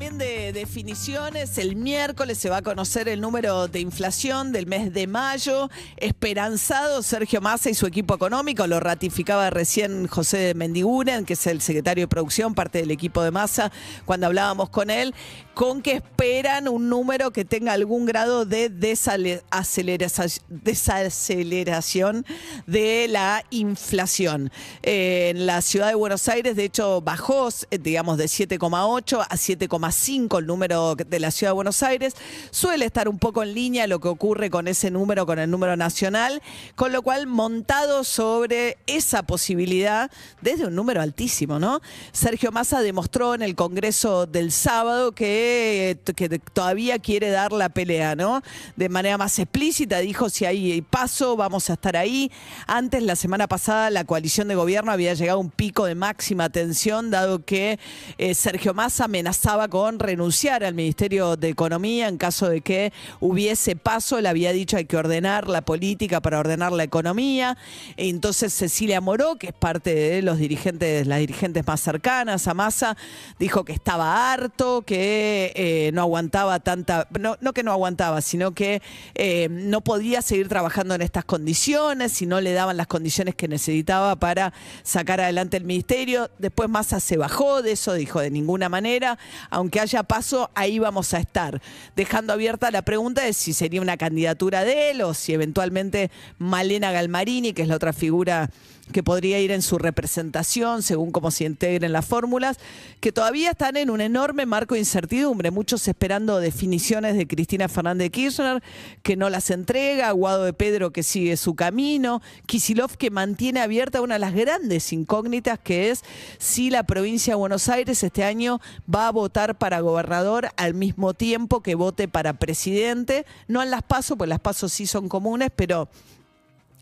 también de definiciones. El miércoles se va a conocer el número de inflación del mes de mayo. Esperanzado Sergio Massa y su equipo económico, lo ratificaba recién José Mendiguren, que es el secretario de producción, parte del equipo de Massa, cuando hablábamos con él, con que esperan un número que tenga algún grado de desaceleración de la inflación. Eh, en la ciudad de Buenos Aires, de hecho, bajó, eh, digamos, de 7,8 a 7,5 el número de la ciudad de Buenos Aires. Suele estar un poco en línea lo que ocurre con ese número, con el número nacional, con lo cual montado sobre esa posibilidad, desde un número altísimo, ¿no? Sergio Massa demostró en el Congreso del sábado que, que todavía quiere dar la pelea, ¿no? De manera más explícita, dijo, si hay paso, vamos a estar ahí. Antes, la semana pasada, la coalición de gobierno había llegado a un pico de máxima tensión, dado que eh, Sergio Massa amenazaba con renunciar al Ministerio de Economía en caso de que hubiese paso. Le había dicho hay que ordenar la política para ordenar la economía. Entonces Cecilia Moró, que es parte de los dirigentes, las dirigentes más cercanas a Massa, dijo que estaba harto, que eh, no aguantaba tanta, no, que no aguantaba, sino que eh, no podía seguir trabajando en estas condiciones, si no le daban las condiciones que necesitaba para sacar adelante el ministerio. Después Massa se bajó de eso, dijo de ninguna manera, aunque haya paso, ahí vamos a estar, dejando abierta la pregunta de si sería una candidatura de él o si eventualmente Malena Galmarini, que es la otra figura que podría ir en su representación según cómo se integren las fórmulas, que todavía están en un enorme marco de incertidumbre, muchos esperando definiciones de Cristina Fernández de Kirchner, que no las entrega, Guado de Pedro que sigue su camino, Kisilov que mantiene abierta una de las grandes incógnitas que es si la provincia de Buenos Aires este año va a votar para gobernador al mismo tiempo que vote para presidente, no en las pasos, pues las pasos sí son comunes, pero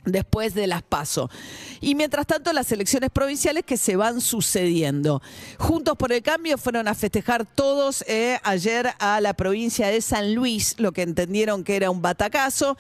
después de las PASO. Y mientras tanto, las elecciones provinciales que se van sucediendo. Juntos por el Cambio fueron a festejar todos eh, ayer a la provincia de San Luis, lo que entendieron que era un batacazo.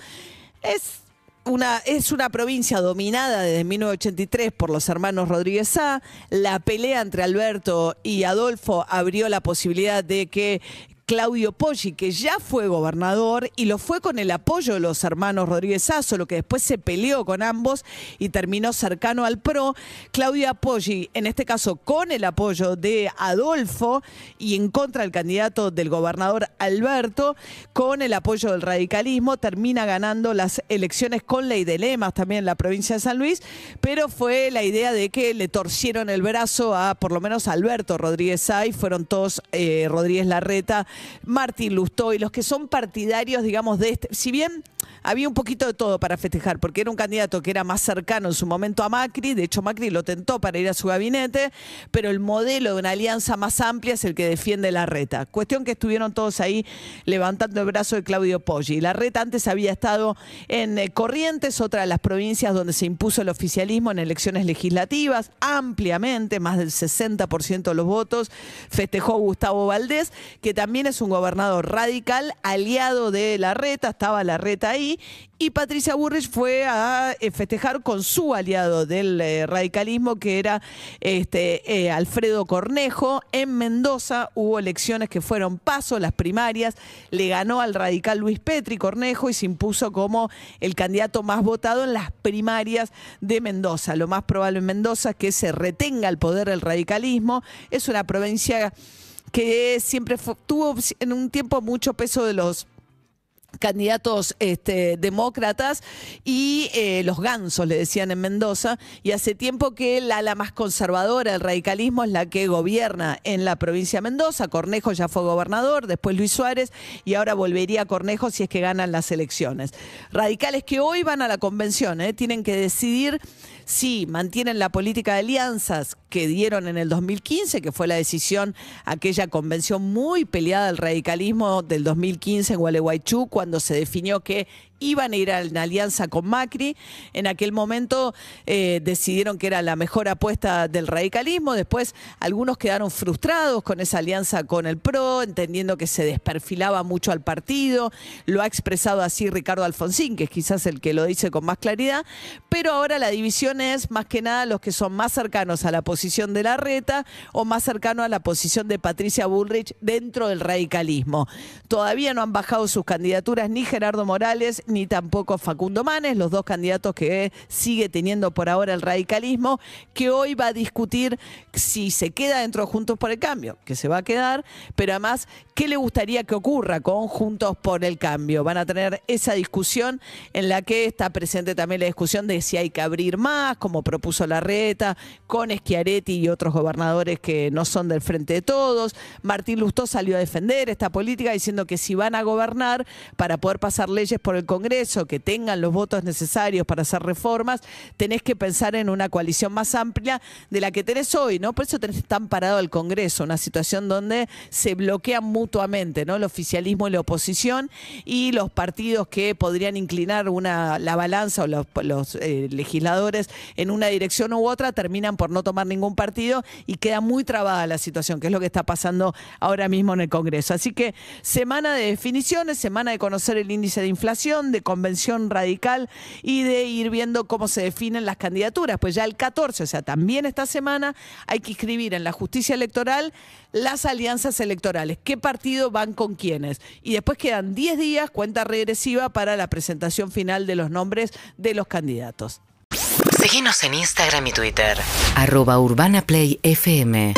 Es una, es una provincia dominada desde 1983 por los hermanos Rodríguez A. La pelea entre Alberto y Adolfo abrió la posibilidad de que Claudio Poggi, que ya fue gobernador y lo fue con el apoyo de los hermanos Rodríguez A, solo que después se peleó con ambos y terminó cercano al PRO. Claudia Poggi, en este caso con el apoyo de Adolfo y en contra del candidato del gobernador Alberto, con el apoyo del radicalismo, termina ganando las elecciones con ley de lemas también en la provincia de San Luis, pero fue la idea de que le torcieron el brazo a por lo menos Alberto Rodríguez A y fueron todos eh, Rodríguez Larreta, Martín Lustó y los que son partidarios, digamos, de este. Si bien había un poquito de todo para festejar, porque era un candidato que era más cercano en su momento a Macri, de hecho Macri lo tentó para ir a su gabinete, pero el modelo de una alianza más amplia es el que defiende la reta. Cuestión que estuvieron todos ahí levantando el brazo de Claudio Poggi. La reta antes había estado en eh, Corrientes, otra de las provincias donde se impuso el oficialismo en elecciones legislativas, ampliamente, más del 60% de los votos, festejó Gustavo Valdés, que también es un gobernador radical, aliado de la reta, estaba la reta ahí, y Patricia Burrich fue a eh, festejar con su aliado del eh, radicalismo, que era este, eh, Alfredo Cornejo. En Mendoza hubo elecciones que fueron paso, las primarias. Le ganó al radical Luis Petri Cornejo y se impuso como el candidato más votado en las primarias de Mendoza. Lo más probable en Mendoza es que se retenga el poder del radicalismo. Es una provincia que siempre fue- tuvo en un tiempo mucho peso de los candidatos este, demócratas y eh, los gansos, le decían en Mendoza, y hace tiempo que la ala más conservadora del radicalismo es la que gobierna en la provincia de Mendoza. Cornejo ya fue gobernador, después Luis Suárez, y ahora volvería a Cornejo si es que ganan las elecciones. Radicales que hoy van a la convención, ¿eh? tienen que decidir si mantienen la política de alianzas que dieron en el 2015, que fue la decisión, aquella convención muy peleada del radicalismo del 2015 en Gualeguaychú, cuando se definió que iban a ir en alianza con Macri. En aquel momento eh, decidieron que era la mejor apuesta del radicalismo. Después algunos quedaron frustrados con esa alianza con el PRO, entendiendo que se desperfilaba mucho al partido. Lo ha expresado así Ricardo Alfonsín, que es quizás el que lo dice con más claridad. Pero ahora la división es más que nada los que son más cercanos a la posición de la reta o más cercanos a la posición de Patricia Bullrich dentro del radicalismo. Todavía no han bajado sus candidaturas ni Gerardo Morales ni tampoco Facundo Manes, los dos candidatos que sigue teniendo por ahora el radicalismo, que hoy va a discutir si se queda dentro de Juntos por el Cambio, que se va a quedar, pero además, ¿qué le gustaría que ocurra con Juntos por el Cambio? Van a tener esa discusión en la que está presente también la discusión de si hay que abrir más, como propuso la reta, con Schiaretti y otros gobernadores que no son del frente de todos. Martín Lustó salió a defender esta política diciendo que si van a gobernar para poder pasar leyes por el Congreso que tengan los votos necesarios para hacer reformas, tenés que pensar en una coalición más amplia de la que tenés hoy, ¿no? Por eso tenés tan parado el Congreso, una situación donde se bloquean mutuamente, ¿no? El oficialismo y la oposición y los partidos que podrían inclinar la balanza o los, eh, legisladores en una dirección u otra terminan por no tomar ningún partido y queda muy trabada la situación, que es lo que está pasando ahora mismo en el Congreso. Así que semana de definiciones, semana de conocer el índice de inflación, de convención radical y de ir viendo cómo se definen las candidaturas. Pues ya el 14, o sea, también esta semana hay que inscribir en la justicia electoral las alianzas electorales, qué partido van con quiénes. Y después quedan 10 días, cuenta regresiva, para la presentación final de los nombres de los candidatos. Síguenos en Instagram y Twitter. Arroba Urbana Play FM.